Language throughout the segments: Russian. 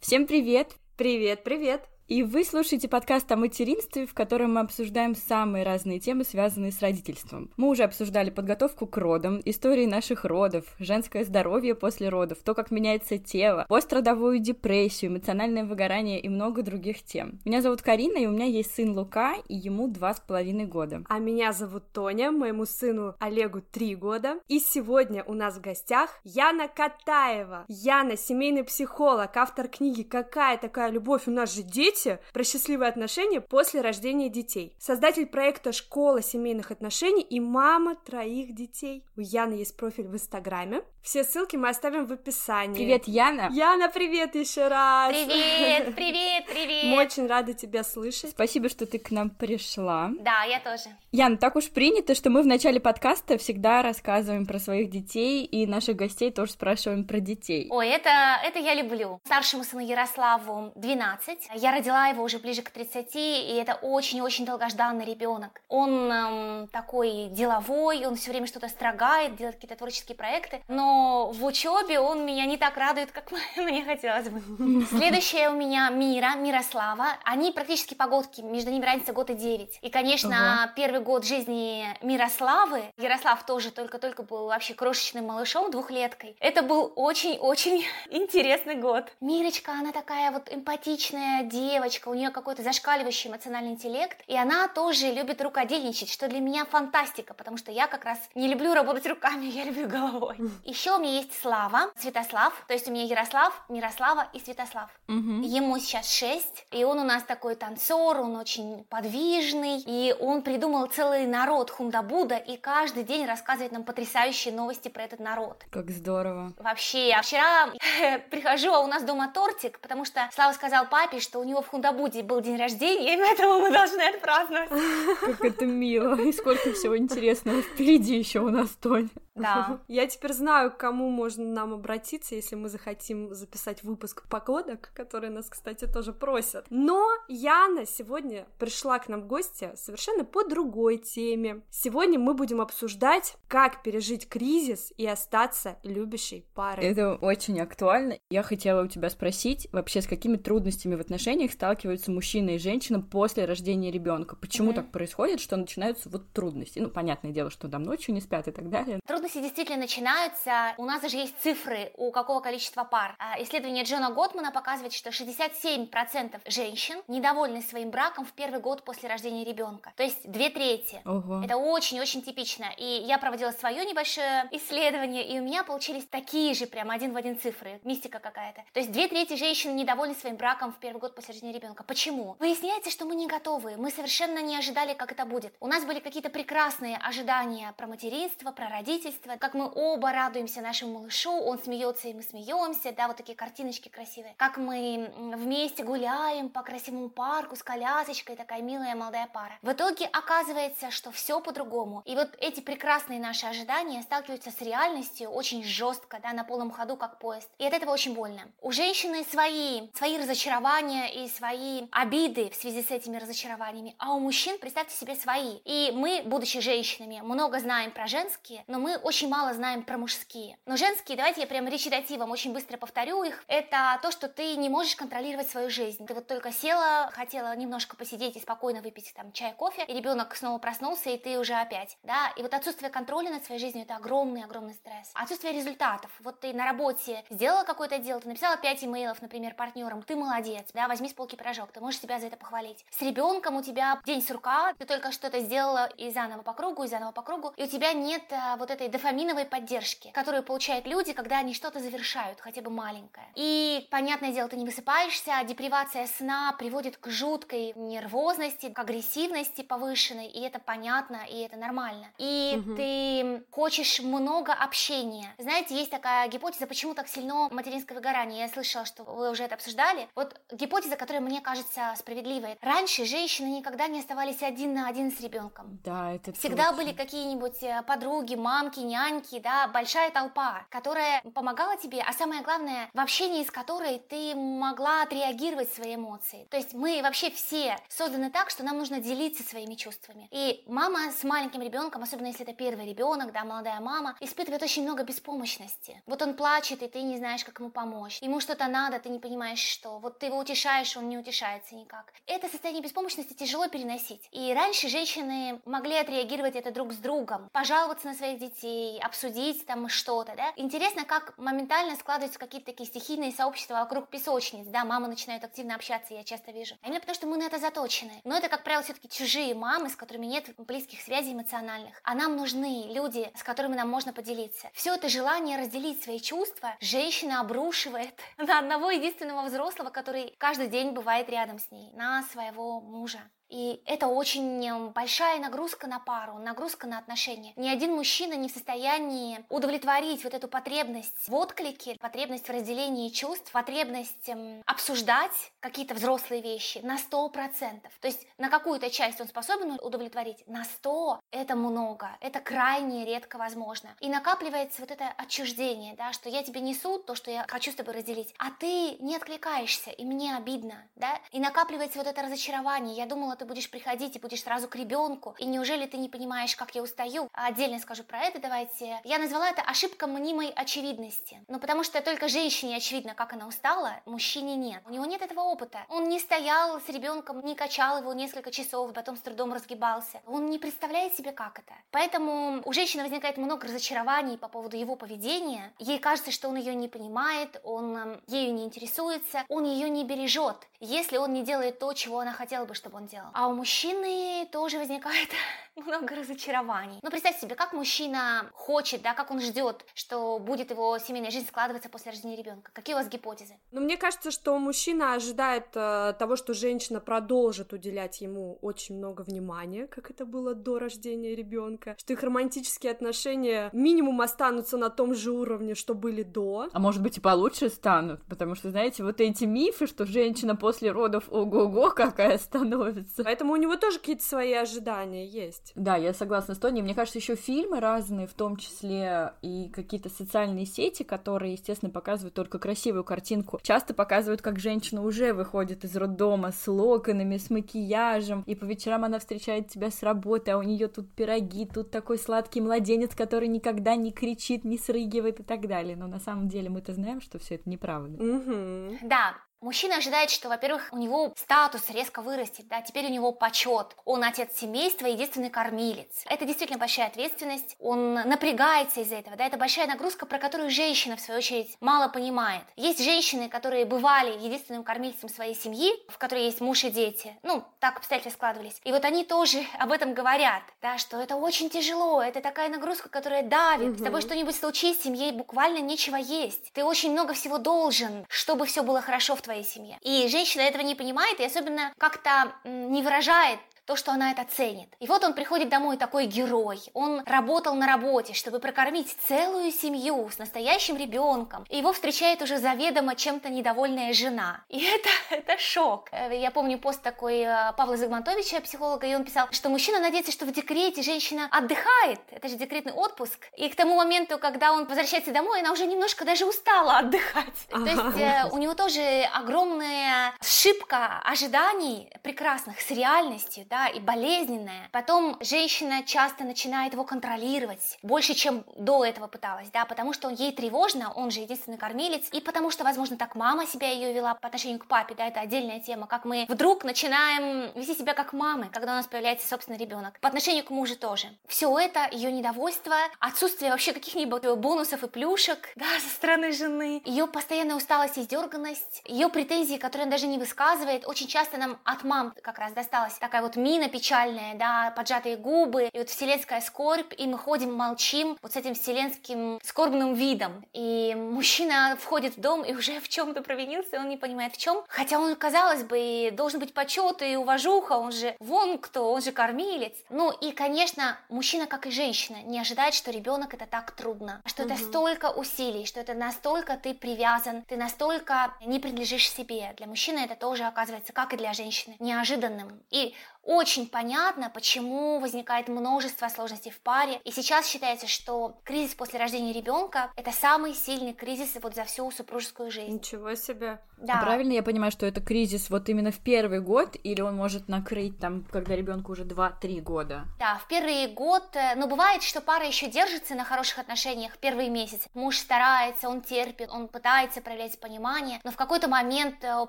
Всем привет! Привет, привет! И вы слушаете подкаст о материнстве, в котором мы обсуждаем самые разные темы, связанные с родительством. Мы уже обсуждали подготовку к родам, истории наших родов, женское здоровье после родов, то, как меняется тело, пострадовую депрессию, эмоциональное выгорание и много других тем. Меня зовут Карина, и у меня есть сын Лука, и ему два с половиной года. А меня зовут Тоня, моему сыну Олегу три года. И сегодня у нас в гостях Яна Катаева. Яна, семейный психолог, автор книги «Какая такая любовь? У нас же дети!» Дети про счастливые отношения после рождения детей. Создатель проекта «Школа семейных отношений» и мама троих детей. У Яны есть профиль в Инстаграме. Все ссылки мы оставим в описании. Привет, Яна! Яна, привет еще раз! Привет, привет, привет! Мы очень рады тебя слышать. Спасибо, что ты к нам пришла. Да, я тоже. Яна, так уж принято, что мы в начале подкаста всегда рассказываем про своих детей, и наших гостей тоже спрашиваем про детей. Ой, это, это я люблю. Старшему сыну Ярославу 12. Я родила его уже ближе к 30, и это очень-очень долгожданный ребенок. Он эм, такой деловой, он все время что-то строгает, делает какие-то творческие проекты, но в учебе он меня не так радует, как мне хотелось бы. Следующая у меня Мира, Мирослава. Они практически погодки, между ними разница год и 9. И, конечно, первый год жизни Мирославы, Ярослав тоже только-только был вообще крошечным малышом, двухлеткой. Это был очень-очень интересный год. Мирочка, она такая вот эмпатичная девочка, у нее какой-то зашкаливающий эмоциональный интеллект, и она тоже любит рукодельничать, что для меня фантастика, потому что я как раз не люблю работать руками, я люблю головой. Еще у меня есть Слава, Святослав, то есть у меня Ярослав, Мирослава и Святослав. Угу. Ему сейчас 6, и он у нас такой танцор, он очень подвижный, и он придумал целый народ Хундабуда, и каждый день рассказывает нам потрясающие новости про этот народ. Как здорово. Вообще, я вчера прихожу, а у нас дома тортик, потому что Слава сказал папе, что у него в Хундабуде был день рождения, и поэтому мы должны отпраздновать. Как это мило, и сколько всего интересного впереди еще у нас, Тоня. Да. Я теперь знаю, к кому можно нам обратиться, если мы захотим записать выпуск погодок, которые нас, кстати, тоже просят. Но Яна сегодня пришла к нам в гости совершенно по другой теме. Сегодня мы будем обсуждать, как пережить кризис и остаться любящей парой. Это очень актуально. Я хотела у тебя спросить, вообще с какими трудностями в отношениях сталкиваются мужчина и женщина после рождения ребенка? Почему mm-hmm. так происходит, что начинаются вот трудности? Ну, понятное дело, что там ночью не спят и так далее трудности действительно начинаются. У нас даже есть цифры, у какого количества пар. А, исследование Джона Готмана показывает, что 67% женщин недовольны своим браком в первый год после рождения ребенка. То есть две трети. Ого. Это очень-очень типично. И я проводила свое небольшое исследование, и у меня получились такие же прям один в один цифры. Мистика какая-то. То есть две трети женщин недовольны своим браком в первый год после рождения ребенка. Почему? Выясняется, что мы не готовы. Мы совершенно не ожидали, как это будет. У нас были какие-то прекрасные ожидания про материнство, про родительство, родительства, как мы оба радуемся нашему малышу, он смеется и мы смеемся, да, вот такие картиночки красивые, как мы вместе гуляем по красивому парку с колясочкой, такая милая молодая пара. В итоге оказывается, что все по-другому. И вот эти прекрасные наши ожидания сталкиваются с реальностью очень жестко, да, на полном ходу, как поезд. И от этого очень больно. У женщины свои, свои разочарования и свои обиды в связи с этими разочарованиями, а у мужчин, представьте себе, свои. И мы, будучи женщинами, много знаем про женские, но мы очень мало знаем про мужские. Но женские, давайте я прям речитативом очень быстро повторю их, это то, что ты не можешь контролировать свою жизнь. Ты вот только села, хотела немножко посидеть и спокойно выпить там чай, кофе, и ребенок снова проснулся, и ты уже опять, да, и вот отсутствие контроля над своей жизнью это огромный-огромный стресс. Отсутствие результатов. Вот ты на работе сделала какое-то дело, ты написала 5 имейлов, например, партнерам, ты молодец, да, возьми с полки пирожок, ты можешь себя за это похвалить. С ребенком у тебя день сурка, ты только что-то сделала и заново по кругу, и заново по кругу, и у тебя нет а, вот этой дофаминовой поддержки, которую получают люди, когда они что-то завершают, хотя бы маленькое. И, понятное дело, ты не высыпаешься, а депривация сна приводит к жуткой нервозности, к агрессивности повышенной, и это понятно, и это нормально. И угу. ты хочешь много общения. Знаете, есть такая гипотеза, почему так сильно материнское выгорание. Я слышала, что вы уже это обсуждали. Вот гипотеза, которая мне кажется справедливой. Раньше женщины никогда не оставались один на один с ребенком. Да, это Всегда точно. были какие-нибудь э, подруги, мамки, няньки, да, большая толпа, которая помогала тебе, а самое главное, в общении с которой ты могла отреагировать свои эмоции. То есть мы вообще все созданы так, что нам нужно делиться своими чувствами. И мама с маленьким ребенком, особенно если это первый ребенок, да, молодая мама, испытывает очень много беспомощности. Вот он плачет, и ты не знаешь, как ему помочь. Ему что-то надо, ты не понимаешь, что. Вот ты его утешаешь, он не утешается никак. Это состояние беспомощности тяжело переносить. И раньше женщины могли отреагировать это друг с другом, пожаловаться на своих детей, обсудить там что-то, да. Интересно, как моментально складываются какие-то такие стихийные сообщества вокруг песочниц, да, мамы начинают активно общаться, я часто вижу. А именно потому, что мы на это заточены. Но это, как правило, все-таки чужие мамы, с которыми нет близких связей эмоциональных. А нам нужны люди, с которыми нам можно поделиться. Все это желание разделить свои чувства женщина обрушивает на одного единственного взрослого, который каждый день бывает рядом с ней, на своего мужа. И это очень эм, большая нагрузка на пару, нагрузка на отношения. Ни один мужчина не в состоянии удовлетворить вот эту потребность в отклике, потребность в разделении чувств, потребность эм, обсуждать какие-то взрослые вещи на сто процентов. То есть на какую-то часть он способен удовлетворить, на сто это много, это крайне редко возможно. И накапливается вот это отчуждение, да, что я тебе несу то, что я хочу с тобой разделить, а ты не откликаешься, и мне обидно, да, и накапливается вот это разочарование. Я думала, ты будешь приходить и будешь сразу к ребенку, и неужели ты не понимаешь, как я устаю? Отдельно скажу про это, давайте. Я назвала это ошибка мнимой очевидности. Ну, потому что только женщине очевидно, как она устала, мужчине нет. У него нет этого опыта. Он не стоял с ребенком, не качал его несколько часов, потом с трудом разгибался. Он не представляет себе, как это. Поэтому у женщины возникает много разочарований по поводу его поведения. Ей кажется, что он ее не понимает, он эм, ею не интересуется, он ее не бережет, если он не делает то, чего она хотела бы, чтобы он делал. А у мужчины тоже возникает много разочарований. Ну, представьте себе, как мужчина хочет, да, как он ждет, что будет его семейная жизнь складываться после рождения ребенка. Какие у вас гипотезы? Ну, мне кажется, что мужчина ожидает э, того, что женщина продолжит уделять ему очень много внимания, как это было до рождения ребенка, что их романтические отношения минимум останутся на том же уровне, что были до. А может быть и получше станут, потому что, знаете, вот эти мифы, что женщина после родов ого-го какая становится. Поэтому у него тоже какие-то свои ожидания есть. Да, я согласна с Тони. Мне кажется, еще фильмы разные, в том числе и какие-то социальные сети, которые, естественно, показывают только красивую картинку, часто показывают, как женщина уже выходит из роддома с локонами, с макияжем, и по вечерам она встречает тебя с работы, а у нее тут пироги, тут такой сладкий младенец, который никогда не кричит, не срыгивает и так далее. Но на самом деле мы-то знаем, что все это неправда. Угу. Да, Мужчина ожидает, что, во-первых, у него статус резко вырастет, да, теперь у него почет. Он отец семейства, единственный кормилец. Это действительно большая ответственность, он напрягается из-за этого, да, это большая нагрузка, про которую женщина, в свою очередь, мало понимает. Есть женщины, которые бывали единственным кормильцем своей семьи, в которой есть муж и дети, ну, так обстоятельства складывались. И вот они тоже об этом говорят, да, что это очень тяжело, это такая нагрузка, которая давит, угу. с тобой что-нибудь случись, семье буквально нечего есть. Ты очень много всего должен, чтобы все было хорошо в твоей своей семье. И женщина этого не понимает и особенно как-то не выражает то, что она это ценит. И вот он приходит домой такой герой. Он работал на работе, чтобы прокормить целую семью с настоящим ребенком. И его встречает уже заведомо чем-то недовольная жена. И это, это шок. Э, я помню пост такой э, Павла Загмантовича, психолога, и он писал, что мужчина надеется, что в декрете женщина отдыхает. Это же декретный отпуск. И к тому моменту, когда он возвращается домой, она уже немножко даже устала отдыхать. То есть э, у него тоже огромная ошибка ожиданий прекрасных с реальностью, да, и болезненное. Потом женщина часто начинает его контролировать, больше, чем до этого пыталась, да, потому что он ей тревожно, он же единственный кормилец, и потому что, возможно, так мама себя ее вела по отношению к папе, да, это отдельная тема, как мы вдруг начинаем вести себя как мамы, когда у нас появляется собственный ребенок. По отношению к мужу тоже. Все это, ее недовольство, отсутствие вообще каких-нибудь бонусов и плюшек, да, со стороны жены, ее постоянная усталость и сдерганность, ее претензии, которые она даже не высказывает, очень часто нам от мам как раз досталась такая вот мина печальная, да, поджатые губы, и вот вселенская скорбь, и мы ходим, молчим вот с этим вселенским скорбным видом. И мужчина входит в дом и уже в чем-то провинился, он не понимает в чем. Хотя он, казалось бы, должен быть почет и уважуха, он же вон кто, он же кормилец. Ну и, конечно, мужчина, как и женщина, не ожидает, что ребенок это так трудно, что угу. это столько усилий, что это настолько ты привязан, ты настолько не принадлежишь себе. Для мужчины это тоже оказывается, как и для женщины, неожиданным. И очень понятно, почему возникает множество сложностей в паре. И сейчас считается, что кризис после рождения ребенка это самый сильный кризис вот за всю супружескую жизнь. Ничего себе. Да. А правильно я понимаю, что это кризис вот именно в первый год, или он может накрыть там, когда ребенку уже 2-3 года? Да, в первый год, э, но бывает, что пара еще держится на хороших отношениях первые месяцы. Муж старается, он терпит, он пытается проявлять понимание, но в какой-то момент э,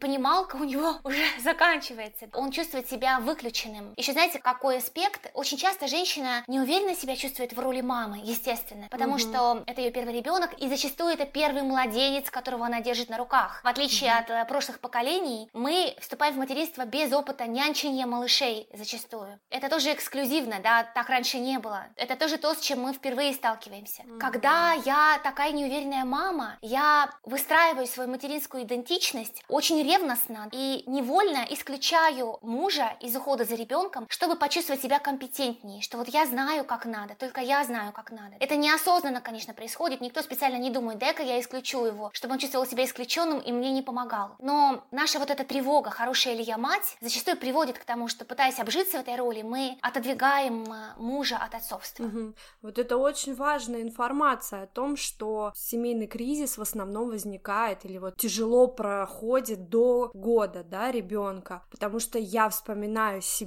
понималка у него уже заканчивается. Он чувствует себя выключенным. Еще знаете, какой аспект? Очень часто женщина неуверенно себя чувствует в роли мамы, естественно, потому угу. что это ее первый ребенок, и зачастую это первый младенец, которого она держит на руках. В отличие угу. от э, прошлых поколений, мы вступаем в материнство без опыта нянчения малышей зачастую. Это тоже эксклюзивно, да, так раньше не было. Это тоже то, с чем мы впервые сталкиваемся. Угу. Когда я такая неуверенная мама, я выстраиваю свою материнскую идентичность очень ревностно и невольно исключаю мужа из ухода за ребенком, чтобы почувствовать себя компетентнее, что вот я знаю, как надо, только я знаю, как надо. Это неосознанно, конечно, происходит, никто специально не думает, дай-ка я исключу его, чтобы он чувствовал себя исключенным и мне не помогал. Но наша вот эта тревога, хорошая ли я мать, зачастую приводит к тому, что пытаясь обжиться в этой роли, мы отодвигаем э, мужа от отцовства. Угу. Вот это очень важная информация о том, что семейный кризис в основном возникает или вот тяжело проходит до года, да, ребенка, потому что я вспоминаю себя,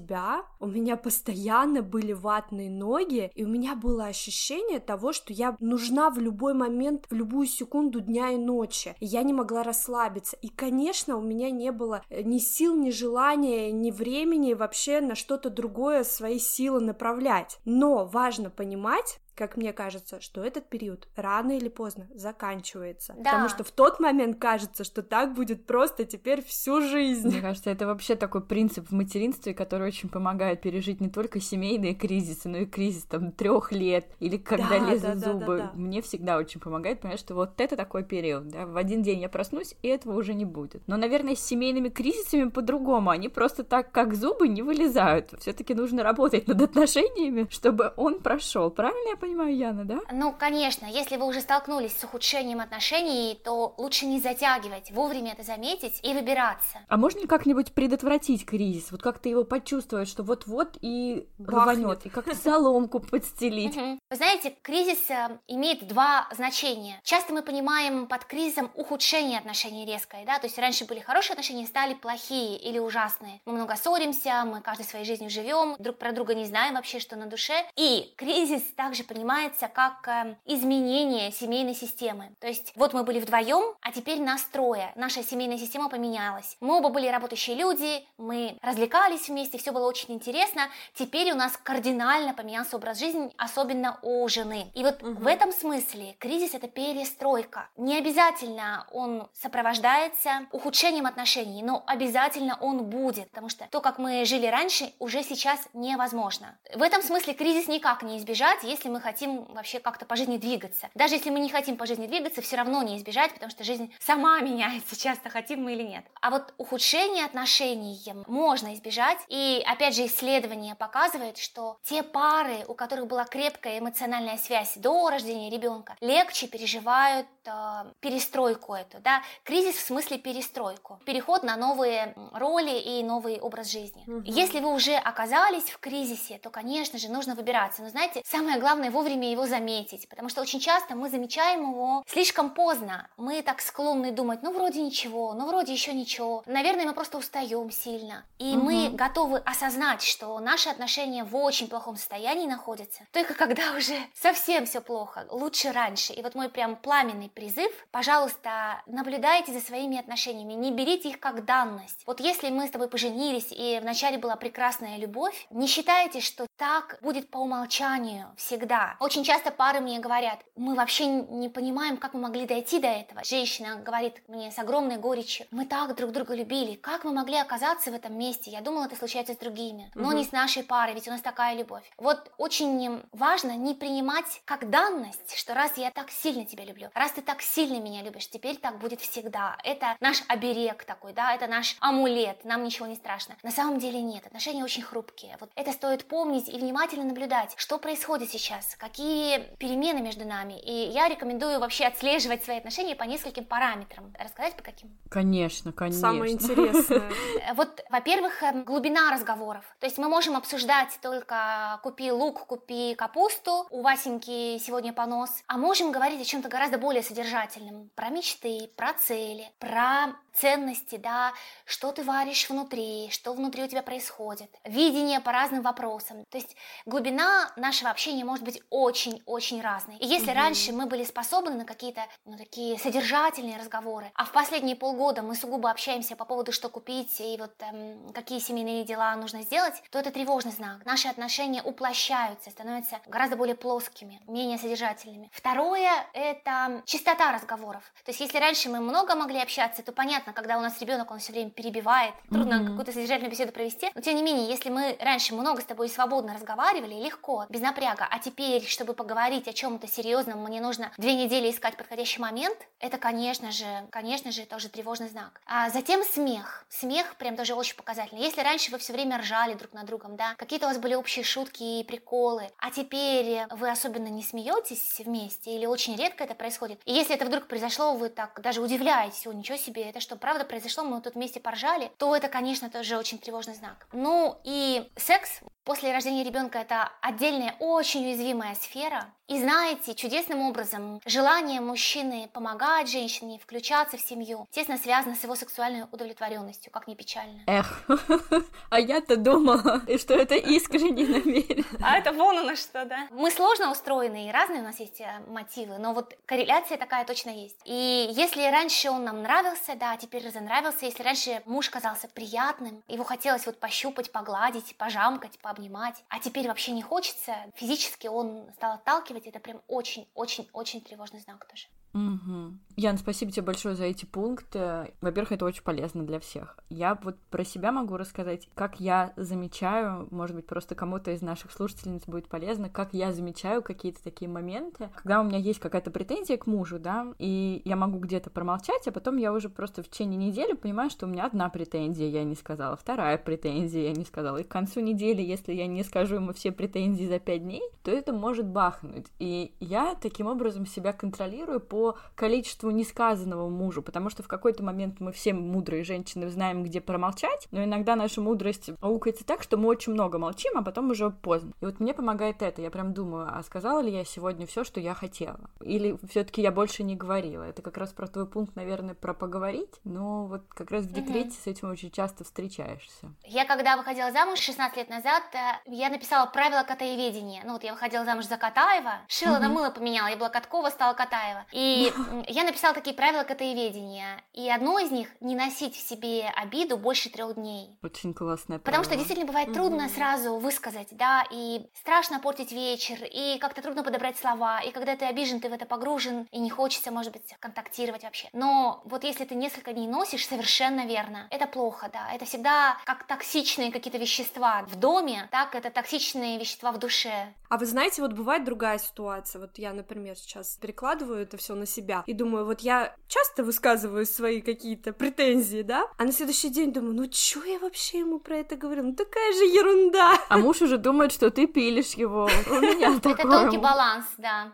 у меня постоянно были ватные ноги, и у меня было ощущение того, что я нужна в любой момент, в любую секунду дня и ночи, и я не могла расслабиться, и, конечно, у меня не было э, ни сил, ни желания, ни времени вообще на что-то другое свои силы направлять, но важно понимать, как мне кажется, что этот период рано или поздно заканчивается. Да. Потому что в тот момент кажется, что так будет просто теперь всю жизнь. Мне кажется, это вообще такой принцип в материнстве, который очень помогает пережить не только семейные кризисы, но и кризис там трех лет или когда да, лезут да, зубы. Да, да, да. Мне всегда очень помогает понять, что вот это такой период, да, в один день я проснусь, и этого уже не будет. Но, наверное, с семейными кризисами по-другому. Они просто так, как зубы, не вылезают. Все-таки нужно работать над отношениями, чтобы он прошел. Правильно я понимаю, Яна, да? Ну, конечно, если вы уже столкнулись с ухудшением отношений, то лучше не затягивать, вовремя это заметить и выбираться. А можно ли как-нибудь предотвратить кризис? Вот как ты его почувствовать, что вот-вот и рванет, и как-то соломку подстелить? Вы знаете, кризис э, имеет два значения. Часто мы понимаем под кризисом ухудшение отношений резкое, да, то есть раньше были хорошие отношения, стали плохие или ужасные. Мы много ссоримся, мы каждой своей жизнью живем, друг про друга не знаем вообще, что на душе. И кризис также понимается как э, изменение семейной системы. То есть вот мы были вдвоем, а теперь нас трое. Наша семейная система поменялась. Мы оба были работающие люди, мы развлекались вместе, все было очень интересно. Теперь у нас кардинально поменялся образ жизни, особенно у жены. И вот угу. в этом смысле кризис это перестройка. Не обязательно он сопровождается ухудшением отношений, но обязательно он будет, потому что то, как мы жили раньше, уже сейчас невозможно. В этом смысле кризис никак не избежать, если мы хотим вообще как-то по жизни двигаться. Даже если мы не хотим по жизни двигаться, все равно не избежать, потому что жизнь сама меняется часто, хотим мы или нет. А вот ухудшение отношений можно избежать. И опять же, исследования показывают, что те пары, у которых была крепкая эмоциональная связь до рождения ребенка, легче переживают э, перестройку эту, да, кризис в смысле перестройку, переход на новые роли и новый образ жизни. Угу. Если вы уже оказались в кризисе, то, конечно же, нужно выбираться. Но знаете, самое главное вовремя его заметить, потому что очень часто мы замечаем его слишком поздно. Мы так склонны думать, ну вроде ничего, ну вроде еще ничего. Наверное, мы просто устаем сильно. И угу. мы готовы осознать, что наши отношения в очень плохом состоянии находятся. Только когда уже совсем все плохо, лучше раньше. И вот мой прям пламенный призыв, пожалуйста, наблюдайте за своими отношениями, не берите их как данность. Вот если мы с тобой поженились, и вначале была прекрасная любовь, не считайте, что так будет по умолчанию всегда. Очень часто пары мне говорят, мы вообще не понимаем, как мы могли дойти до этого. Женщина говорит мне с огромной горечью, мы так друг друга любили, как мы могли оказаться в этом месте? Я думала, это случается с другими, но угу. не с нашей парой, ведь у нас такая любовь. Вот очень важно не принимать как данность, что раз я так сильно тебя люблю, раз ты так сильно меня любишь, теперь так будет всегда. Это наш оберег такой, да, это наш амулет, нам ничего не страшно. На самом деле нет, отношения очень хрупкие. Вот это стоит помнить и внимательно наблюдать, что происходит сейчас, меняются, какие перемены между нами. И я рекомендую вообще отслеживать свои отношения по нескольким параметрам. Рассказать по каким? Конечно, конечно. Самое интересное. Вот, во-первых, эм, глубина разговоров. То есть мы можем обсуждать только купи лук, купи капусту, у Васеньки сегодня понос, а можем говорить о чем-то гораздо более содержательном. Про мечты, про цели, про ценности, да, что ты варишь внутри, что внутри у тебя происходит, видение по разным вопросам. То есть глубина нашего общения может быть очень-очень разной. И если угу. раньше мы были способны на какие-то ну, такие содержательные разговоры, а в последние полгода мы сугубо общаемся по поводу, что купить и вот эм, какие семейные дела нужно сделать, то это тревожный знак. Наши отношения уплощаются, становятся гораздо более плоскими, менее содержательными. Второе – это чистота разговоров. То есть если раньше мы много могли общаться, то понятно, понятно, когда у нас ребенок, он все время перебивает, трудно mm-hmm. какую-то содержательную беседу провести, но тем не менее, если мы раньше много с тобой свободно разговаривали, легко, без напряга, а теперь, чтобы поговорить о чем-то серьезном, мне нужно две недели искать подходящий момент, это, конечно же, конечно же, тоже тревожный знак. А затем смех. Смех прям тоже очень показательный. Если раньше вы все время ржали друг над другом, да, какие-то у вас были общие шутки и приколы, а теперь вы особенно не смеетесь вместе или очень редко это происходит. И если это вдруг произошло, вы так даже удивляетесь, о, ничего себе, это что правда произошло, мы тут вместе поржали, то это, конечно, тоже очень тревожный знак. Ну и секс После рождения ребенка это отдельная, очень уязвимая сфера. И знаете, чудесным образом желание мужчины помогать женщине, включаться в семью, тесно связано с его сексуальной удовлетворенностью, как ни печально. Эх, а я-то думала, что это искренне намеренно. А это вон оно что, да? Мы сложно устроены, и разные у нас есть э, мотивы, но вот корреляция такая точно есть. И если раньше он нам нравился, да, теперь разонравился, если раньше муж казался приятным, его хотелось вот пощупать, погладить, пожамкать, по обнимать, а теперь вообще не хочется, физически он стал отталкивать, это прям очень-очень-очень тревожный знак тоже. Угу. Ян, спасибо тебе большое за эти пункты. Во-первых, это очень полезно для всех. Я вот про себя могу рассказать, как я замечаю, может быть, просто кому-то из наших слушательниц будет полезно, как я замечаю какие-то такие моменты, когда у меня есть какая-то претензия к мужу, да, и я могу где-то промолчать, а потом я уже просто в течение недели понимаю, что у меня одна претензия я не сказала, вторая претензия я не сказала, и к концу недели, если я не скажу ему все претензии за пять дней, то это может бахнуть. И я таким образом себя контролирую по количеству несказанного мужу, потому что в какой-то момент мы все мудрые женщины знаем, где промолчать, но иногда наша мудрость аукается так, что мы очень много молчим, а потом уже поздно. И вот мне помогает это. Я прям думаю, а сказала ли я сегодня все, что я хотела? Или все-таки я больше не говорила? Это как раз про твой пункт, наверное, про поговорить, но вот как раз в декрете угу. с этим очень часто встречаешься. Я когда выходила замуж 16 лет назад, э, я написала правила котоеведения. Ну вот я выходила замуж за Катаева, шила угу. на мыло поменяла, я была Каткова, стала Катаева. И я написала такие правила котоеведения, и одно из них – не носить в себе обиду больше трех дней. Очень классное правило. Потому что действительно бывает трудно сразу высказать, да, и страшно портить вечер, и как-то трудно подобрать слова, и когда ты обижен, ты в это погружен, и не хочется, может быть, контактировать вообще. Но вот если ты несколько дней носишь, совершенно верно, это плохо, да, это всегда как токсичные какие-то вещества в доме, так это токсичные вещества в душе. А вы знаете, вот бывает другая ситуация, вот я, например, сейчас перекладываю это все на себя. И думаю, вот я часто высказываю свои какие-то претензии, да? А на следующий день думаю, ну чё я вообще ему про это говорю? Ну такая же ерунда. А муж уже думает, что ты пилишь его. У меня такое. Это тонкий баланс, да.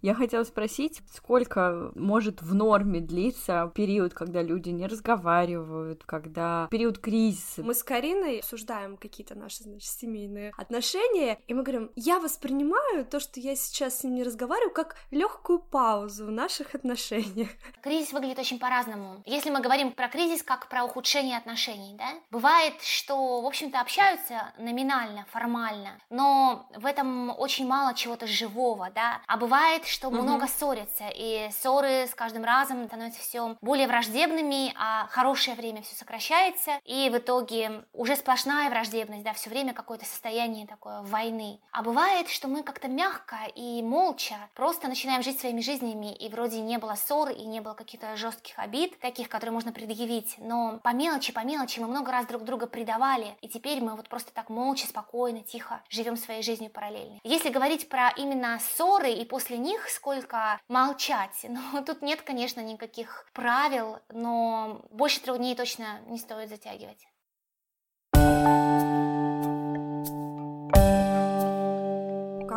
Я хотела спросить, сколько может в норме длиться период, когда люди не разговаривают, когда период кризиса? Мы с Кариной обсуждаем какие-то наши, значит, семейные отношения, и мы говорим, я воспринимаю то, что я сейчас с ним не разговариваю, как легкую паузу в наших отношениях. Кризис выглядит очень по-разному. Если мы говорим про кризис как про ухудшение отношений, да, бывает, что, в общем-то, общаются номинально, формально, но в этом очень мало чего-то живого, да, а бывает, что угу. много ссорятся, и ссоры с каждым разом становятся все более враждебными, а хорошее время все сокращается, и в итоге уже сплошная враждебность, да, все время какое-то состояние такое войны. А бывает, что мы как-то мягко и молча просто начинаем жить своими жизнями, и вроде не было ссор, и не было каких-то жестких обид, таких, которые можно предъявить, но по мелочи, по мелочи мы много раз друг друга предавали, и теперь мы вот просто так молча, спокойно, тихо живем своей жизнью параллельно. Если говорить про именно ссоры и после них, них, сколько молчать. Но тут нет, конечно, никаких правил, но больше трех дней точно не стоит затягивать.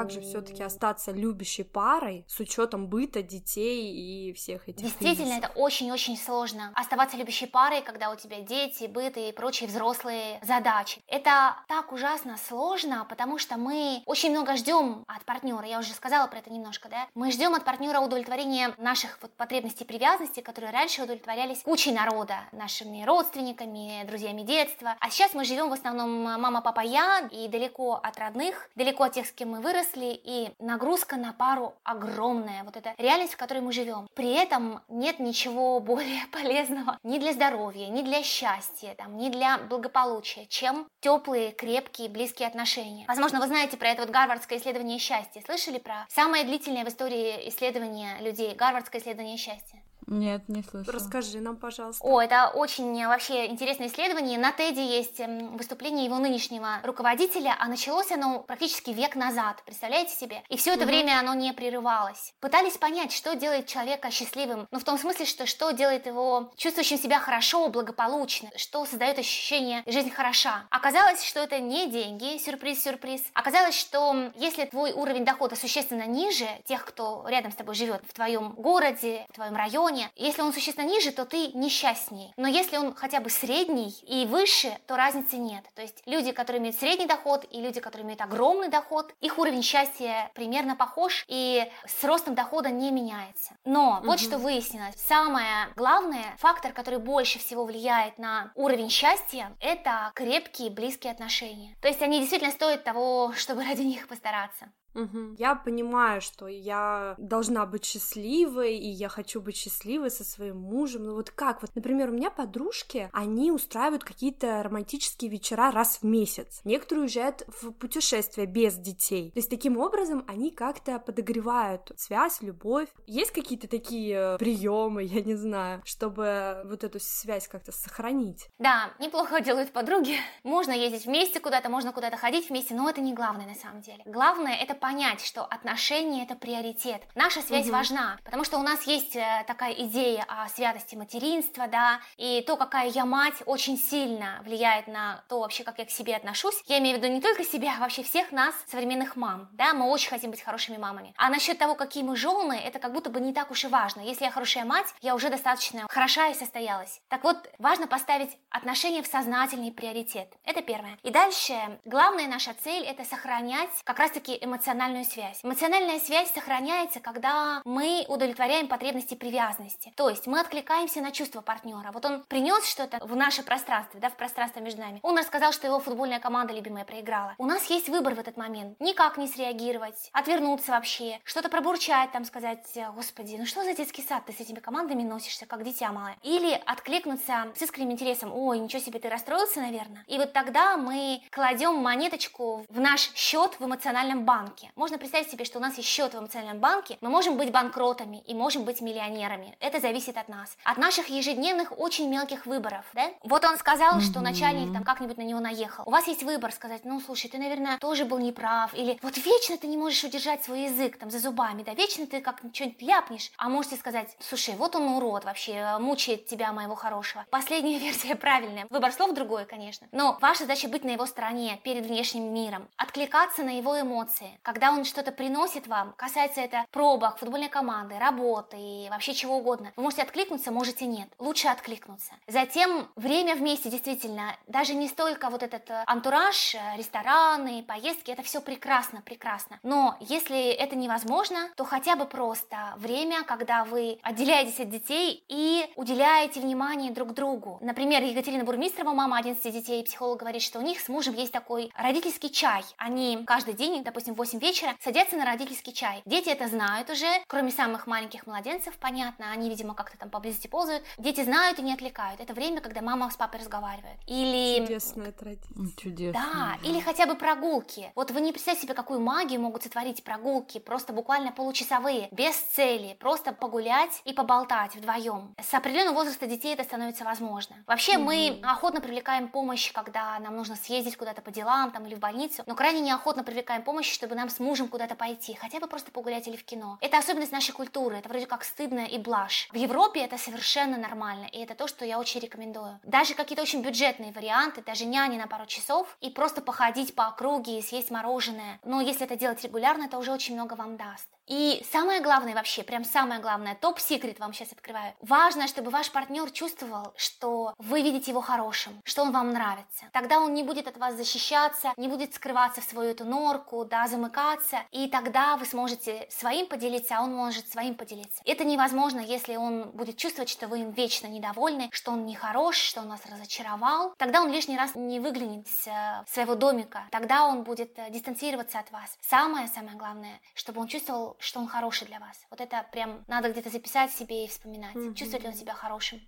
Как же все-таки остаться любящей парой с учетом быта детей и всех этих Действительно, кризисов? это очень-очень сложно. Оставаться любящей парой, когда у тебя дети, быт и прочие взрослые задачи. Это так ужасно сложно, потому что мы очень много ждем от партнера. Я уже сказала про это немножко, да? Мы ждем от партнера удовлетворения наших вот потребностей привязанности, которые раньше удовлетворялись кучей народа, нашими родственниками, друзьями детства. А сейчас мы живем в основном мама, папа, я, и далеко от родных, далеко от тех, с кем мы выросли, выросли, и нагрузка на пару огромная. Вот это реальность, в которой мы живем. При этом нет ничего более полезного ни для здоровья, ни для счастья, там, ни для благополучия, чем теплые, крепкие, близкие отношения. Возможно, вы знаете про это вот гарвардское исследование счастья. Слышали про самое длительное в истории исследование людей, гарвардское исследование счастья? Нет, не слышала. Расскажи нам, пожалуйста. О, это очень вообще интересное исследование. На Теди есть эм, выступление его нынешнего руководителя, а началось оно практически век назад, представляете себе? И все это угу. время оно не прерывалось. Пытались понять, что делает человека счастливым, ну в том смысле, что что делает его чувствующим себя хорошо, благополучно, что создает ощущение жизнь хороша. Оказалось, что это не деньги, сюрприз-сюрприз. Оказалось, что если твой уровень дохода существенно ниже тех, кто рядом с тобой живет в твоем городе, в твоем районе, уровне. Если он существенно ниже, то ты несчастней. Но если он хотя бы средний и выше, то разницы нет. То есть люди, которые имеют средний доход и люди, которые имеют огромный доход, их уровень счастья примерно похож и с ростом дохода не меняется. Но угу. вот что выяснилось. Самое главное, фактор, который больше всего влияет на уровень счастья, это крепкие близкие отношения. То есть они действительно стоят того, чтобы ради них постараться. Угу. Я понимаю, что я должна быть счастливой, и я хочу быть счастливой со своим мужем. Ну вот как? Вот, например, у меня подружки, они устраивают какие-то романтические вечера раз в месяц. Некоторые уезжают в путешествие без детей. То есть таким образом они как-то подогревают связь, любовь. Есть какие-то такие приемы, я не знаю, чтобы вот эту связь как-то сохранить? Да, неплохо делают подруги. Можно ездить вместе куда-то, можно куда-то ходить вместе, но это не главное на самом деле. Главное это понять, что отношения это приоритет. Наша связь угу. важна, потому что у нас есть э, такая идея о святости материнства, да, и то, какая я мать, очень сильно влияет на то вообще, как я к себе отношусь. Я имею в виду не только себя, а вообще всех нас, современных мам, да, мы очень хотим быть хорошими мамами. А насчет того, какие мы жены, это как будто бы не так уж и важно. Если я хорошая мать, я уже достаточно хороша и состоялась. Так вот, важно поставить отношения в сознательный приоритет. Это первое. И дальше, главная наша цель это сохранять как раз-таки эмоциональную эмоциональную связь. Эмоциональная связь сохраняется, когда мы удовлетворяем потребности привязанности. То есть мы откликаемся на чувства партнера. Вот он принес что-то в наше пространство, да, в пространство между нами. Он рассказал, что его футбольная команда любимая проиграла. У нас есть выбор в этот момент. Никак не среагировать, отвернуться вообще, что-то пробурчать, там сказать, господи, ну что за детский сад, ты с этими командами носишься, как дитя малое. Или откликнуться с искренним интересом, ой, ничего себе, ты расстроился, наверное. И вот тогда мы кладем монеточку в наш счет в эмоциональном банке банке. Можно представить себе, что у нас есть счет в эмоциональном банке, мы можем быть банкротами и можем быть миллионерами. Это зависит от нас. От наших ежедневных очень мелких выборов, да? Вот он сказал, mm-hmm. что начальник там как-нибудь на него наехал. У вас есть выбор сказать, ну, слушай, ты, наверное, тоже был неправ, или вот вечно ты не можешь удержать свой язык там за зубами, да, вечно ты как что-нибудь ляпнешь, а можете сказать, слушай, вот он урод вообще, мучает тебя, моего хорошего. Последняя версия правильная. Выбор слов другой, конечно. Но ваша задача быть на его стороне перед внешним миром, откликаться на его эмоции, когда он что-то приносит вам, касается это пробок, футбольной команды, работы и вообще чего угодно, вы можете откликнуться, можете нет. Лучше откликнуться. Затем время вместе, действительно, даже не столько вот этот э, антураж, э, рестораны, поездки, это все прекрасно, прекрасно. Но если это невозможно, то хотя бы просто время, когда вы отделяетесь от детей и уделяете внимание друг другу. Например, Екатерина Бурмистрова, мама 11 детей, психолог говорит, что у них с мужем есть такой родительский чай. Они каждый день, допустим, 8 вечера садятся на родительский чай. Дети это знают уже, кроме самых маленьких младенцев, понятно, они, видимо, как-то там поблизости ползают. Дети знают и не отвлекают. Это время, когда мама с папой разговаривают. Или... Чудесная традиция. Чудесно. Да, или хотя бы прогулки. Вот вы не представляете себе, какую магию могут сотворить прогулки, просто буквально получасовые, без цели, просто погулять и поболтать вдвоем. С определенного возраста детей это становится возможно. Вообще mm-hmm. мы охотно привлекаем помощь, когда нам нужно съездить куда-то по делам там или в больницу, но крайне неохотно привлекаем помощь, чтобы нам с мужем куда-то пойти, хотя бы просто погулять или в кино. Это особенность нашей культуры, это вроде как стыдно и блажь. В Европе это совершенно нормально, и это то, что я очень рекомендую. Даже какие-то очень бюджетные варианты, даже няни на пару часов, и просто походить по округе и съесть мороженое. Но если это делать регулярно, это уже очень много вам даст. И самое главное вообще, прям самое главное, топ-секрет вам сейчас открываю. Важно, чтобы ваш партнер чувствовал, что вы видите его хорошим, что он вам нравится. Тогда он не будет от вас защищаться, не будет скрываться в свою эту норку, да, замыкаться, и тогда вы сможете своим поделиться, а он может своим поделиться. Это невозможно, если он будет чувствовать, что вы им вечно недовольны, что он нехорош, что он вас разочаровал. Тогда он лишний раз не выглянет с э, своего домика, тогда он будет э, дистанцироваться от вас. Самое-самое главное, чтобы он чувствовал, что он хороший для вас. Вот это прям надо где-то записать себе и вспоминать. Mm-hmm. Чувствует ли он себя хорошим?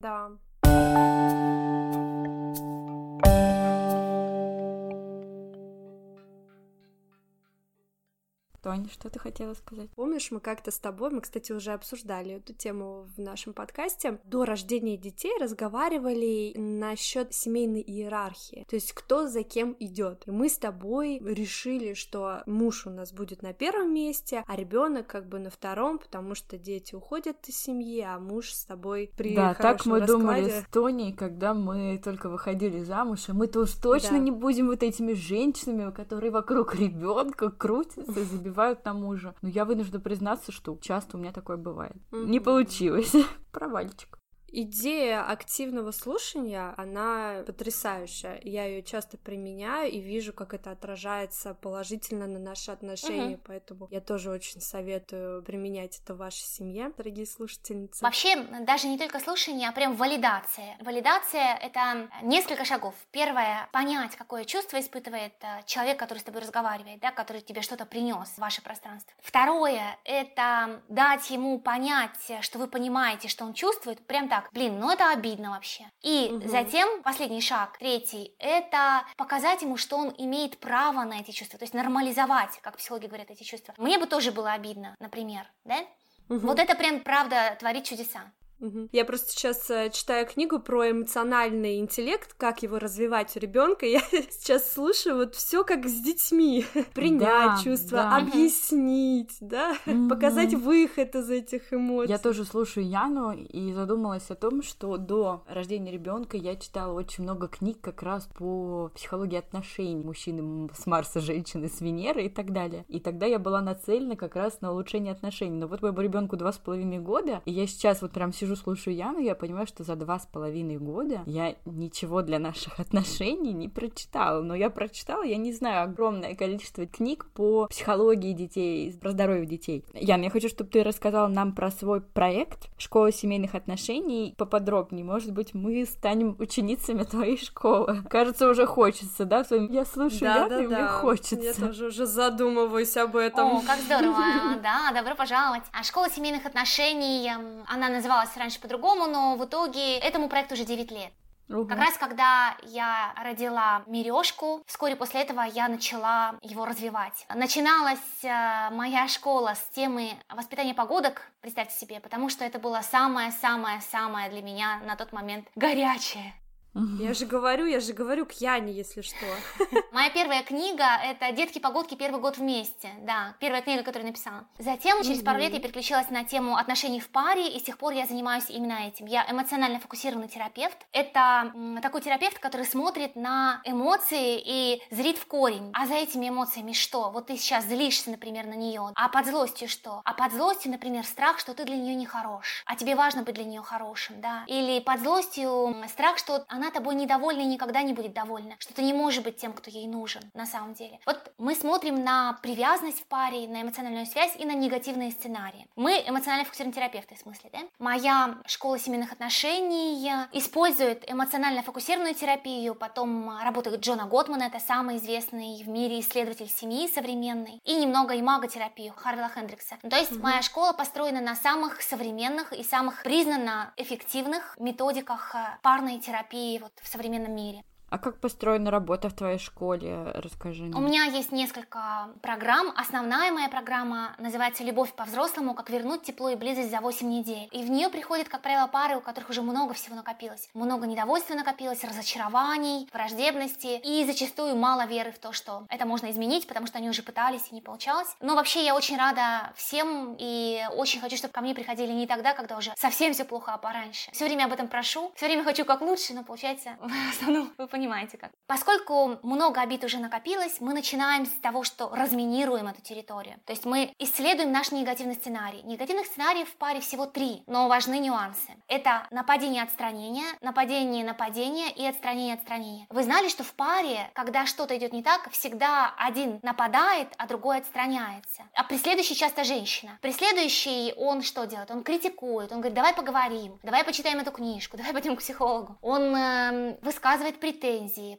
Да. Тоня, что ты хотела сказать? Помнишь, мы как-то с тобой, мы, кстати, уже обсуждали эту тему в нашем подкасте, до рождения детей разговаривали насчет семейной иерархии, то есть кто за кем идет. И мы с тобой решили, что муж у нас будет на первом месте, а ребенок как бы на втором, потому что дети уходят из семьи, а муж с тобой при Да, так мы раскладе... думали с Тоней, когда мы только выходили замуж, и мы-то уж точно да. не будем вот этими женщинами, которые вокруг ребенка крутятся, забивают забивают на мужа. Но я вынуждена признаться, что часто у меня такое бывает. Mm-hmm. Не получилось. Провальчик. Идея активного слушания, она потрясающая. Я ее часто применяю и вижу, как это отражается положительно на наши отношения, угу. поэтому я тоже очень советую применять это в вашей семье, дорогие слушательницы. Вообще, даже не только слушание, а прям валидация. Валидация — это несколько шагов. Первое — понять, какое чувство испытывает э, человек, который с тобой разговаривает, да, который тебе что-то принес в ваше пространство. Второе — это дать ему понять, что вы понимаете, что он чувствует, прям так, так, блин, ну это обидно вообще. И угу. затем последний шаг, третий, это показать ему, что он имеет право на эти чувства, то есть нормализовать, как психологи говорят, эти чувства. Мне бы тоже было обидно, например, да? Угу. Вот это прям правда творит чудеса. Я просто сейчас э, читаю книгу про эмоциональный интеллект, как его развивать у ребенка. Я сейчас слушаю вот все как с детьми. Принять да, чувства, да. объяснить, да, mm-hmm. показать выход из этих эмоций. Я тоже слушаю Яну и задумалась о том, что до рождения ребенка я читала очень много книг как раз по психологии отношений мужчины с Марса, женщины с Венеры и так далее. И тогда я была нацелена как раз на улучшение отношений. Но вот моему ребенку два с половиной года, и я сейчас вот прям сижу сижу, слушаю Яну, я понимаю, что за два с половиной года я ничего для наших отношений не прочитала. Но я прочитала, я не знаю, огромное количество книг по психологии детей, про здоровье детей. Ян, я хочу, чтобы ты рассказала нам про свой проект «Школа семейных отношений» поподробнее. Может быть, мы станем ученицами твоей школы. Кажется, уже хочется, да? Я слушаю да, Яну, да, и да. мне хочется. Я тоже уже задумываюсь об этом. О, как здорово! Да, добро пожаловать. А школа семейных отношений, она называлась раньше по-другому, но в итоге этому проекту уже 9 лет. Угу. Как раз когда я родила Мережку, вскоре после этого я начала его развивать. Начиналась э, моя школа с темы воспитания погодок, представьте себе, потому что это было самое-самое-самое для меня на тот момент горячее. Я же говорю, я же говорю к Яне, если что. Моя первая книга — это «Детки-погодки. Первый год вместе». Да, первая книга, которую написала. Затем, через пару лет, я переключилась на тему отношений в паре, и с тех пор я занимаюсь именно этим. Я эмоционально фокусированный терапевт. Это такой терапевт, который смотрит на эмоции и зрит в корень. А за этими эмоциями что? Вот ты сейчас злишься, например, на нее. А под злостью что? А под злостью, например, страх, что ты для нее не хорош. А тебе важно быть для нее хорошим, да? Или под злостью страх, что она тобой недовольна и никогда не будет довольна, что ты не можешь быть тем, кто ей нужен на самом деле. Вот мы смотрим на привязанность в паре, на эмоциональную связь и на негативные сценарии. Мы эмоционально фокусированные терапевты, в смысле, да? Моя школа семейных отношений использует эмоционально фокусированную терапию, потом работает Джона Готмана, это самый известный в мире исследователь семьи современный, и немного имаготерапию Харвела Хендрикса. То есть mm моя школа построена на самых современных и самых признанно эффективных методиках парной терапии вот в современном мире. А как построена работа в твоей школе? Расскажи. Мне. У меня есть несколько программ. Основная моя программа называется «Любовь по-взрослому. Как вернуть тепло и близость за 8 недель». И в нее приходят, как правило, пары, у которых уже много всего накопилось. Много недовольства накопилось, разочарований, враждебности и зачастую мало веры в то, что это можно изменить, потому что они уже пытались и не получалось. Но вообще я очень рада всем и очень хочу, чтобы ко мне приходили не тогда, когда уже совсем все плохо, а пораньше. Все время об этом прошу, все время хочу как лучше, но получается в основном вы понимаете как. Поскольку много обид уже накопилось, мы начинаем с того, что разминируем эту территорию. То есть мы исследуем наш негативный сценарий. Негативных сценариев в паре всего три, но важны нюансы. Это нападение отстранение, нападение нападение и отстранение отстранение. Вы знали, что в паре, когда что-то идет не так, всегда один нападает, а другой отстраняется. А преследующий часто женщина. Преследующий, он что делает? Он критикует, он говорит, давай поговорим, давай почитаем эту книжку, давай пойдем к психологу. Он э, высказывает претензии,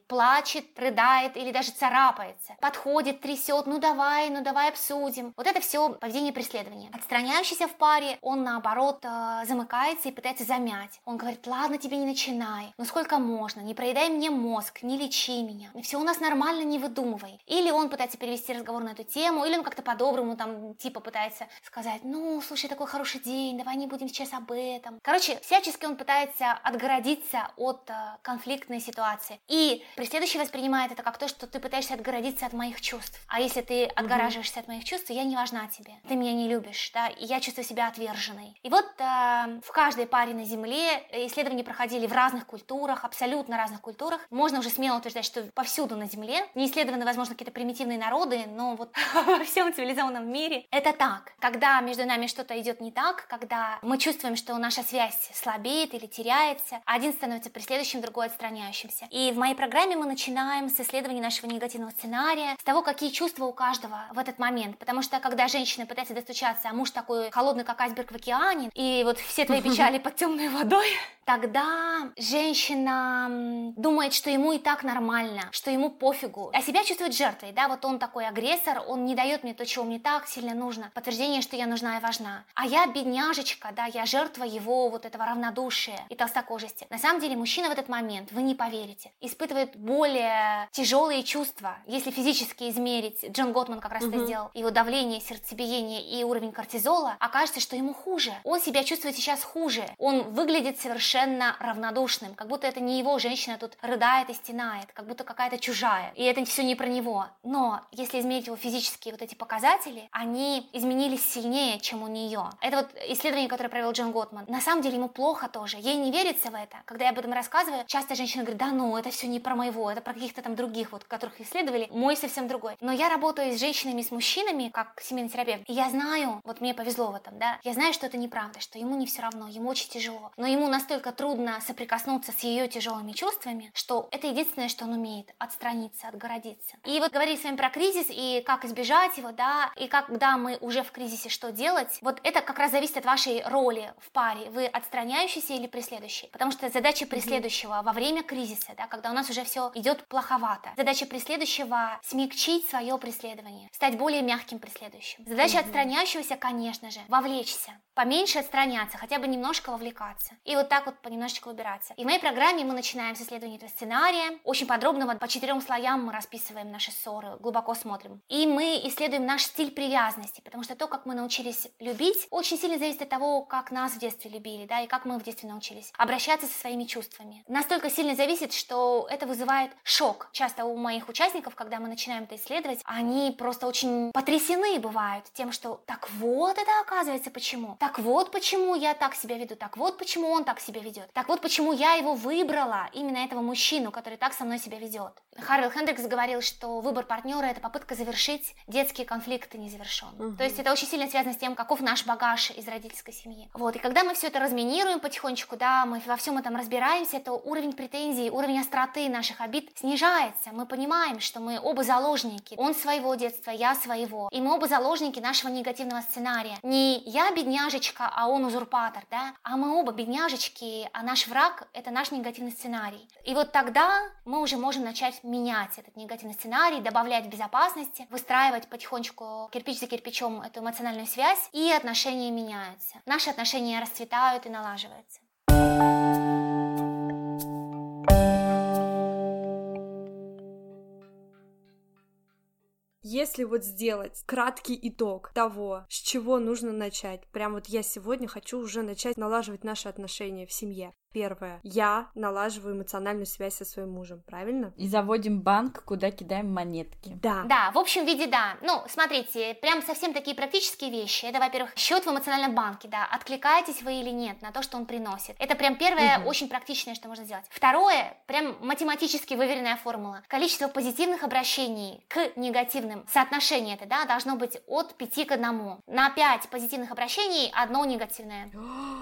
плачет, рыдает или даже царапается. Подходит, трясет, ну давай, ну давай обсудим. Вот это все поведение преследования. Отстраняющийся в паре, он наоборот э, замыкается и пытается замять. Он говорит, ладно, тебе не начинай, ну сколько можно, не проедай мне мозг, не лечи меня. Все у нас нормально, не выдумывай. Или он пытается перевести разговор на эту тему, или он как-то по-доброму там типа пытается сказать, ну слушай, такой хороший день, давай не будем сейчас об этом. Короче, всячески он пытается отгородиться от э, конфликтной ситуации. И преследующий воспринимает это как то, что ты пытаешься отгородиться от моих чувств. А если ты отгораживаешься от моих чувств, я не важна тебе. Ты меня не любишь, да, и я чувствую себя отверженной. И вот э, в каждой паре на Земле исследования проходили в разных культурах, абсолютно разных культурах. Можно уже смело утверждать, что повсюду на Земле не исследованы, возможно, какие-то примитивные народы, но вот во всем цивилизованном мире это так. Когда между нами что-то идет не так, когда мы чувствуем, что наша связь слабеет или теряется, один становится преследующим, другой отстраняющимся. И в моей программе мы начинаем с исследования нашего негативного сценария, с того, какие чувства у каждого в этот момент. Потому что когда женщина пытается достучаться, а муж такой холодный, как айсберг в океане, и вот все твои печали под темной водой, тогда женщина думает, что ему и так нормально, что ему пофигу, а себя чувствует жертвой, да, вот он такой агрессор, он не дает мне то, чего мне так сильно нужно, подтверждение, что я нужна и важна. А я бедняжечка, да, я жертва его вот этого равнодушия и толстокожести. На самом деле мужчина в этот момент, вы не поверите, испытывает более тяжелые чувства. Если физически измерить, Джон Готман как раз угу. это сделал, его давление, сердцебиение и уровень кортизола, окажется, что ему хуже. Он себя чувствует сейчас хуже. Он выглядит совершенно равнодушным, как будто это не его женщина тут рыдает и стенает, как будто какая-то чужая. И это все не про него. Но если измерить его физические вот эти показатели, они изменились сильнее, чем у нее. Это вот исследование, которое провел Джон Готман. На самом деле ему плохо тоже. Ей не верится в это. Когда я об этом рассказываю, часто женщина говорит, да ну, это все не про моего, это про каких-то там других, вот, которых исследовали. Мой совсем другой. Но я работаю с женщинами, с мужчинами, как семейный терапевт. И я знаю, вот мне повезло в этом, да, я знаю, что это неправда, что ему не все равно, ему очень тяжело. Но ему настолько трудно соприкоснуться с ее тяжелыми чувствами, что это единственное, что он умеет, отстраниться, отгородиться. И вот говорили с вами про кризис и как избежать его, да, и когда мы уже в кризисе, что делать, вот это как раз зависит от вашей роли в паре. Вы отстраняющийся или преследующий? Потому что задача преследующего во время кризиса, да, когда у нас уже все идет плоховато, задача преследующего смягчить свое преследование, стать более мягким преследующим. Задача mm-hmm. отстраняющегося, конечно же, вовлечься, поменьше отстраняться, хотя бы немножко вовлекаться. И вот так вот понемножечку убираться. И в моей программе мы начинаем с исследования этого сценария. Очень подробно, по четырем слоям мы расписываем наши ссоры, глубоко смотрим. И мы исследуем наш стиль привязанности, потому что то, как мы научились любить, очень сильно зависит от того, как нас в детстве любили, да, и как мы в детстве научились обращаться со своими чувствами. Настолько сильно зависит, что это вызывает шок. Часто у моих участников, когда мы начинаем это исследовать, они просто очень потрясены бывают тем, что так вот это оказывается почему. Так вот почему я так себя веду, так вот почему он так себя ведет, так вот почему я его выбрала, именно этого мужчину, который так со мной себя ведет. Харвилл Хендрикс говорил, что выбор партнера это попытка завершить детские конфликты незавершенные. Угу. То есть это очень сильно связано с тем, каков наш багаж из родительской семьи. Вот, и когда мы все это разминируем потихонечку, да, мы во всем этом разбираемся, то уровень претензий, уровень остроты наших обид снижается. Мы понимаем, что мы оба заложники. Он своего детства, я своего. И мы оба заложники нашего негативного сценария. Не я бедняжечка, а он узурпатор, да, а мы оба бедняжечки, а наш враг — это наш негативный сценарий. И вот тогда мы уже можем начать менять этот негативный сценарий, добавлять безопасности, выстраивать потихонечку кирпич за кирпичом эту эмоциональную связь, и отношения меняются. Наши отношения расцветают и налаживаются. Если вот сделать краткий итог того, с чего нужно начать, прям вот я сегодня хочу уже начать налаживать наши отношения в семье. Первое. Я налаживаю эмоциональную связь со своим мужем, правильно? И заводим банк, куда кидаем монетки. Да. Да, в общем виде да. Ну, смотрите, прям совсем такие практические вещи. Это, во-первых, счет в эмоциональном банке, да, откликаетесь вы или нет на то, что он приносит. Это прям первое, угу. очень практичное, что можно сделать. Второе, прям математически выверенная формула. Количество позитивных обращений к негативным, соотношение это, да, должно быть от 5 к 1. На 5 позитивных обращений одно негативное.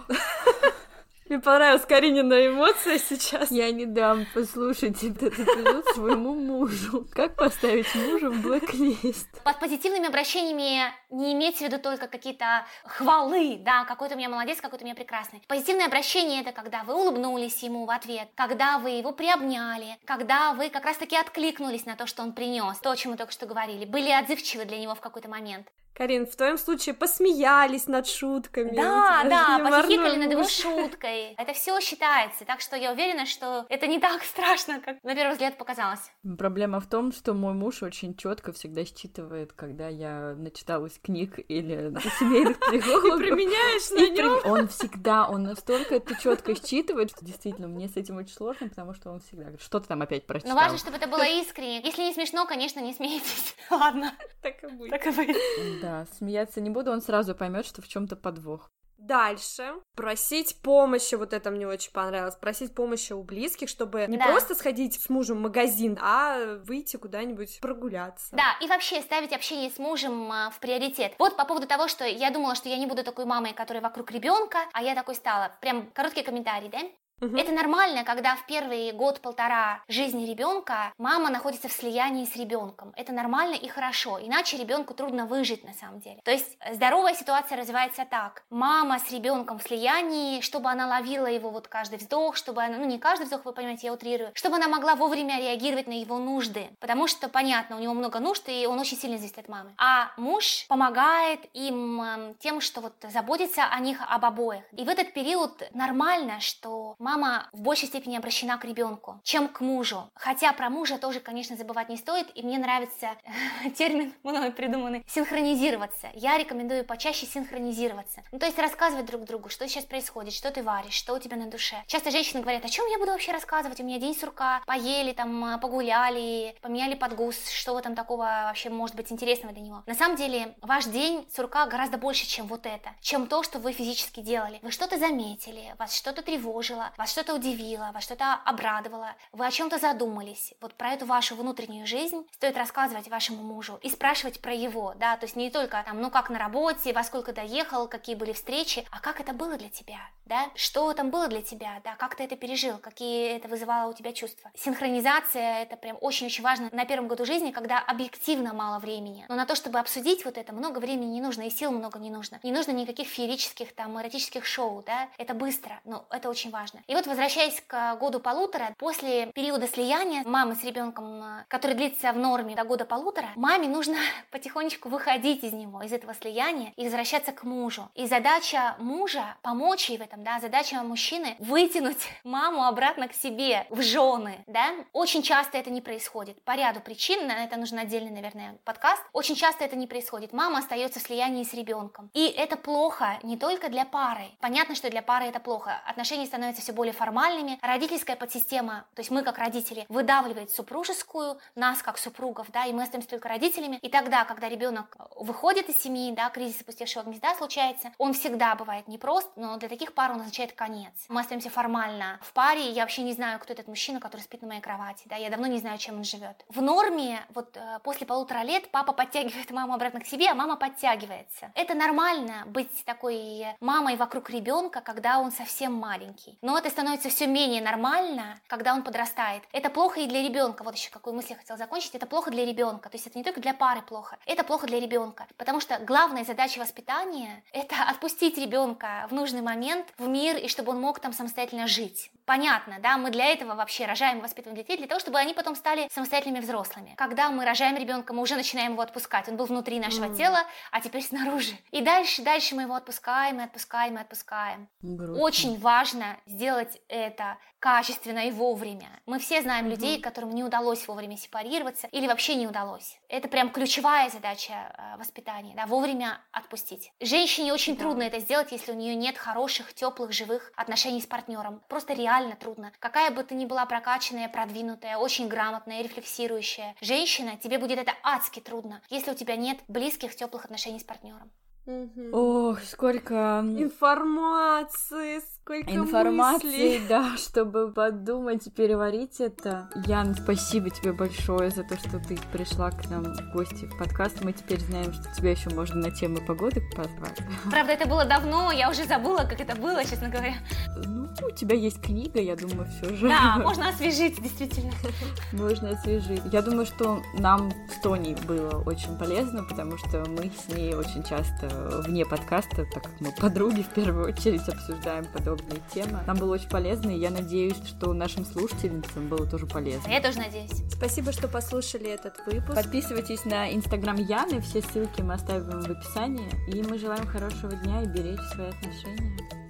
Мне понравилась Каринина эмоция сейчас. Я не дам послушать этот эпизод своему мужу. Как поставить мужа в блэк-лист? Под позитивными обращениями не имейте в виду только какие-то хвалы, да, какой-то у меня молодец, какой-то у меня прекрасный. Позитивное обращение — это когда вы улыбнулись ему в ответ, когда вы его приобняли, когда вы как раз-таки откликнулись на то, что он принес, то, о чем мы только что говорили, были отзывчивы для него в какой-то момент. Карин, в твоем случае посмеялись над шутками. Да, да, похихикали над его шуткой. Это все считается, так что я уверена, что это не так страшно, как на первый взгляд показалось. Проблема в том, что мой муж очень четко всегда считывает, когда я начиталась книг или семейных психологов. И применяешь на нем. Он всегда, он настолько это четко считывает, что действительно мне с этим очень сложно, потому что он всегда говорит, что ты там опять прочитал. Но важно, чтобы это было искренне. Если не смешно, конечно, не смейтесь. Ладно. Так и будет. Так и будет. Да, смеяться не буду, он сразу поймет, что в чем-то подвох. Дальше просить помощи, вот это мне очень понравилось, просить помощи у близких, чтобы не да. просто сходить с мужем в магазин, а выйти куда-нибудь прогуляться. Да, и вообще ставить общение с мужем а, в приоритет. Вот по поводу того, что я думала, что я не буду такой мамой, которая вокруг ребенка, а я такой стала. Прям короткий комментарий, да? Угу. Это нормально, когда в первый год-полтора жизни ребенка мама находится в слиянии с ребенком. Это нормально и хорошо, иначе ребенку трудно выжить на самом деле. То есть э, здоровая ситуация развивается так. Мама с ребенком в слиянии, чтобы она ловила его вот каждый вздох, чтобы она, ну не каждый вздох, вы понимаете, я утрирую, чтобы она могла вовремя реагировать на его нужды. Потому что, понятно, у него много нужд, и он очень сильно зависит от мамы. А муж помогает им эм, тем, что вот заботится о них об обоих. И в этот период нормально, что мама в большей степени обращена к ребенку, чем к мужу. Хотя про мужа тоже, конечно, забывать не стоит, и мне нравится термин мной придуманный синхронизироваться. Я рекомендую почаще синхронизироваться. Ну, то есть рассказывать друг другу, что сейчас происходит, что ты варишь, что у тебя на душе. Часто женщины говорят, о чем я буду вообще рассказывать? У меня день сурка, поели, там, погуляли, поменяли подгуз, что там такого вообще может быть интересного для него. На самом деле, ваш день сурка гораздо больше, чем вот это, чем то, что вы физически делали. Вы что-то заметили, вас что-то тревожило, вас что-то удивило, вас что-то обрадовало, вы о чем-то задумались. Вот про эту вашу внутреннюю жизнь стоит рассказывать вашему мужу и спрашивать про его, да, то есть не только там, ну как на работе, во сколько доехал, какие были встречи, а как это было для тебя, да, что там было для тебя, да, как ты это пережил, какие это вызывало у тебя чувства. Синхронизация это прям очень-очень важно на первом году жизни, когда объективно мало времени. Но на то, чтобы обсудить вот это, много времени не нужно, и сил много не нужно. Не нужно никаких феерических там эротических шоу, да, это быстро, но это очень важно. И вот возвращаясь к году полутора, после периода слияния мамы с ребенком, э, который длится в норме до года полутора, маме нужно потихонечку выходить из него, из этого слияния и возвращаться к мужу. И задача мужа помочь ей в этом, да, задача мужчины вытянуть маму обратно к себе в жены, да. Очень часто это не происходит по ряду причин, на это нужен отдельный, наверное, подкаст. Очень часто это не происходит. Мама остается в слиянии с ребенком. И это плохо не только для пары. Понятно, что для пары это плохо. Отношения становятся все более формальными. Родительская подсистема, то есть мы как родители, выдавливает супружескую, нас как супругов, да, и мы остаемся только родителями. И тогда, когда ребенок выходит из семьи, да, кризис опустевшего гнезда случается, он всегда бывает непрост, но для таких пар он означает конец. Мы остаемся формально в паре, я вообще не знаю, кто этот мужчина, который спит на моей кровати, да, я давно не знаю, чем он живет. В норме, вот э, после полутора лет папа подтягивает маму обратно к себе, а мама подтягивается. Это нормально быть такой мамой вокруг ребенка, когда он совсем маленький. Но это становится становится все менее нормально, когда он подрастает. Это плохо и для ребенка. Вот еще какую мысль я хотела закончить. Это плохо для ребенка. То есть это не только для пары плохо, это плохо для ребенка. Потому что главная задача воспитания – это отпустить ребенка в нужный момент в мир, и чтобы он мог там самостоятельно жить. Понятно, да, мы для этого вообще рожаем и воспитываем детей, для того, чтобы они потом стали самостоятельными взрослыми. Когда мы рожаем ребенка, мы уже начинаем его отпускать. Он был внутри нашего mm. тела, а теперь снаружи. И дальше, дальше мы его отпускаем, и отпускаем, и отпускаем. Грустно. Очень важно сделать сделать это качественно и вовремя. Мы все знаем mm-hmm. людей, которым не удалось вовремя сепарироваться или вообще не удалось. Это прям ключевая задача э, воспитания, да, вовремя отпустить. Женщине очень да. трудно это сделать, если у нее нет хороших, теплых, живых отношений с партнером. Просто реально трудно. Какая бы ты ни была прокачанная, продвинутая, очень грамотная, рефлексирующая женщина, тебе будет это адски трудно, если у тебя нет близких, теплых отношений с партнером. Угу. Ох, сколько информации, сколько информации, мыслей. да, чтобы подумать и переварить это. Ян, спасибо тебе большое за то, что ты пришла к нам в гости в подкаст. Мы теперь знаем, что тебя еще можно на темы погоды позвать. Правда, это было давно, я уже забыла, как это было, честно говоря. Ну, у тебя есть книга, я думаю, все же. Да, можно освежить, действительно. Можно освежить. Я думаю, что нам с Тони было очень полезно, потому что мы с ней очень часто вне подкаста, так как мы подруги в первую очередь обсуждаем подобные темы. Нам было очень полезно, и я надеюсь, что нашим слушательницам было тоже полезно. Я тоже надеюсь. Спасибо, что послушали этот выпуск. Подписывайтесь на инстаграм Яны, все ссылки мы оставим в описании. И мы желаем хорошего дня и беречь свои отношения.